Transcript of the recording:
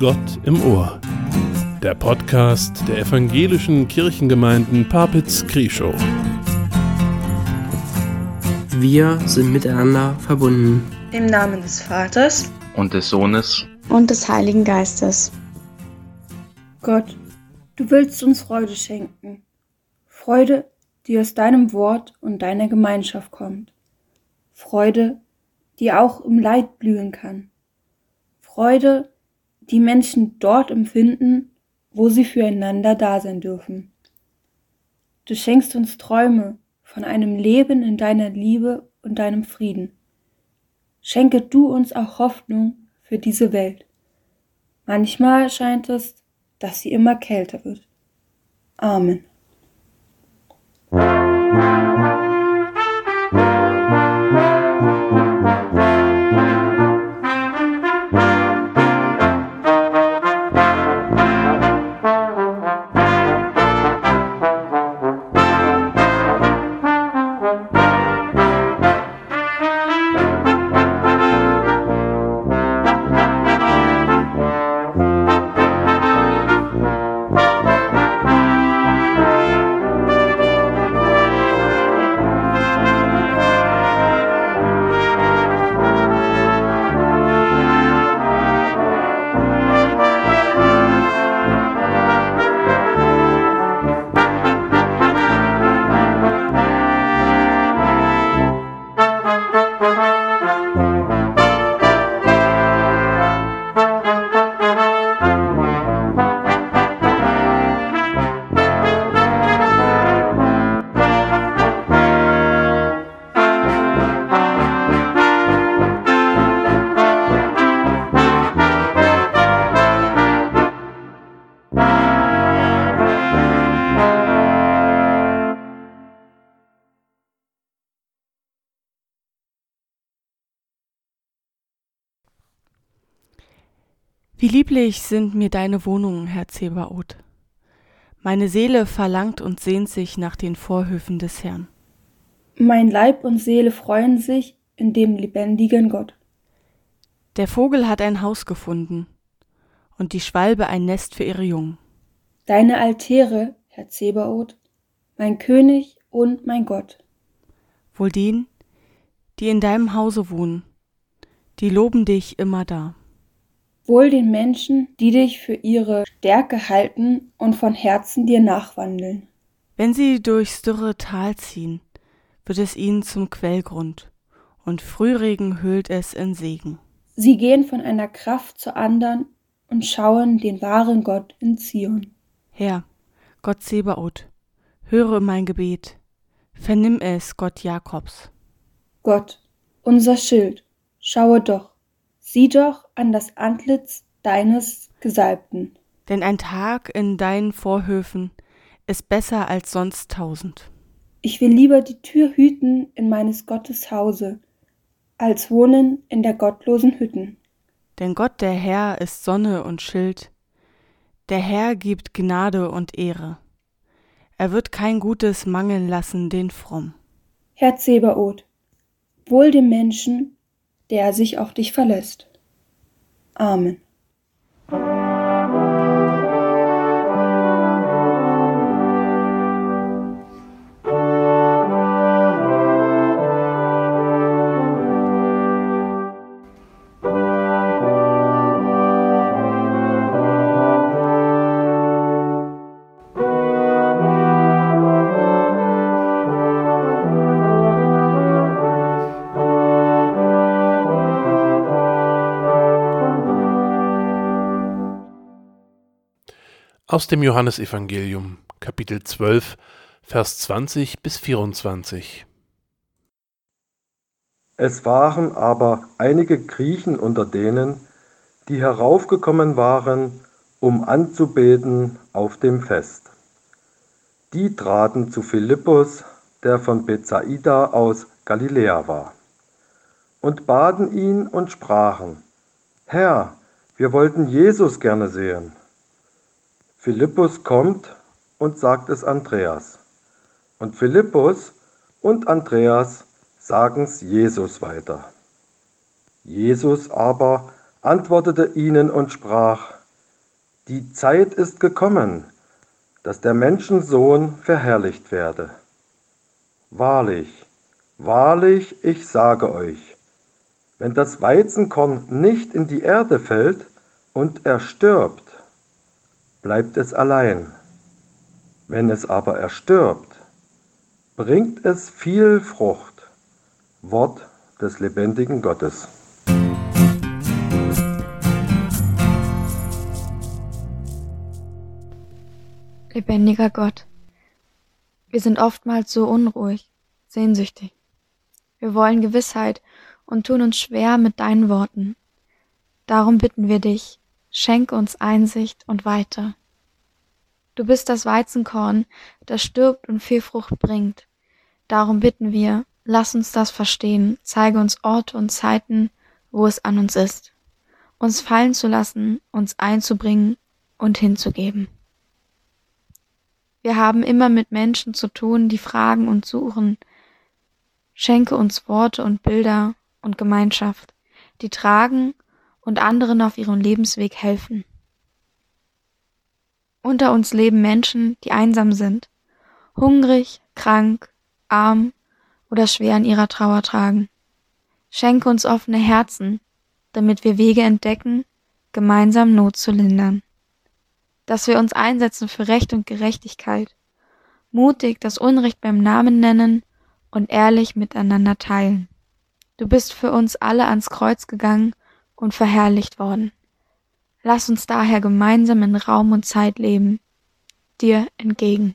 Gott im Ohr. Der Podcast der evangelischen Kirchengemeinden Papitz-Krieschow. Wir sind miteinander verbunden. Im Namen des Vaters und des Sohnes und des Heiligen Geistes. Gott, du willst uns Freude schenken. Freude, die aus deinem Wort und deiner Gemeinschaft kommt. Freude, die auch im Leid blühen kann. Freude, die Menschen dort empfinden, wo sie füreinander da sein dürfen. Du schenkst uns Träume von einem Leben in deiner Liebe und deinem Frieden. Schenke du uns auch Hoffnung für diese Welt. Manchmal scheint es, dass sie immer kälter wird. Amen. Wie lieblich sind mir deine Wohnungen, Herr Zebaoth. Meine Seele verlangt und sehnt sich nach den Vorhöfen des Herrn. Mein Leib und Seele freuen sich in dem lebendigen Gott. Der Vogel hat ein Haus gefunden und die Schwalbe ein Nest für ihre Jungen. Deine Altäre, Herr Zebaoth, mein König und mein Gott. Wohl den, die in deinem Hause wohnen, die loben dich immer da wohl den Menschen, die dich für ihre Stärke halten und von Herzen dir nachwandeln. Wenn sie durchs dürre Tal ziehen, wird es ihnen zum Quellgrund, und Frühregen hüllt es in Segen. Sie gehen von einer Kraft zur andern und schauen den wahren Gott in Zion. Herr, Gott Sebaoth, höre mein Gebet, vernimm es, Gott Jakobs. Gott, unser Schild, schaue doch, Sieh doch an das Antlitz deines Gesalbten. Denn ein Tag in deinen Vorhöfen ist besser als sonst tausend. Ich will lieber die Tür hüten in meines Gottes Hause, als wohnen in der gottlosen Hütten. Denn Gott der Herr ist Sonne und Schild, der Herr gibt Gnade und Ehre. Er wird kein Gutes mangeln lassen den Fromm. Herr Zebaoth, wohl dem Menschen, der sich auf dich verlässt. Amen. Aus dem Johannesevangelium, Kapitel 12, Vers 20 bis 24. Es waren aber einige Griechen unter denen, die heraufgekommen waren, um anzubeten auf dem Fest. Die traten zu Philippus, der von Bethsaida aus Galiläa war, und baten ihn und sprachen, Herr, wir wollten Jesus gerne sehen. Philippus kommt und sagt es Andreas. Und Philippus und Andreas sagen es Jesus weiter. Jesus aber antwortete ihnen und sprach, Die Zeit ist gekommen, dass der Menschensohn verherrlicht werde. Wahrlich, wahrlich, ich sage euch, wenn das Weizenkorn nicht in die Erde fällt und erstirbt, bleibt es allein. Wenn es aber erstirbt, bringt es viel Frucht. Wort des lebendigen Gottes. Lebendiger Gott, wir sind oftmals so unruhig, sehnsüchtig. Wir wollen Gewissheit und tun uns schwer mit deinen Worten. Darum bitten wir dich, schenke uns Einsicht und weiter. Du bist das Weizenkorn, das stirbt und viel Frucht bringt. Darum bitten wir, lass uns das verstehen, zeige uns Orte und Zeiten, wo es an uns ist, uns fallen zu lassen, uns einzubringen und hinzugeben. Wir haben immer mit Menschen zu tun, die fragen und suchen. Schenke uns Worte und Bilder und Gemeinschaft, die tragen und anderen auf ihrem Lebensweg helfen. Unter uns leben Menschen, die einsam sind, hungrig, krank, arm oder schwer in ihrer Trauer tragen. Schenke uns offene Herzen, damit wir Wege entdecken, gemeinsam Not zu lindern. Dass wir uns einsetzen für Recht und Gerechtigkeit, mutig das Unrecht beim Namen nennen und ehrlich miteinander teilen. Du bist für uns alle ans Kreuz gegangen und verherrlicht worden. Lass uns daher gemeinsam in Raum und Zeit leben, dir entgegen.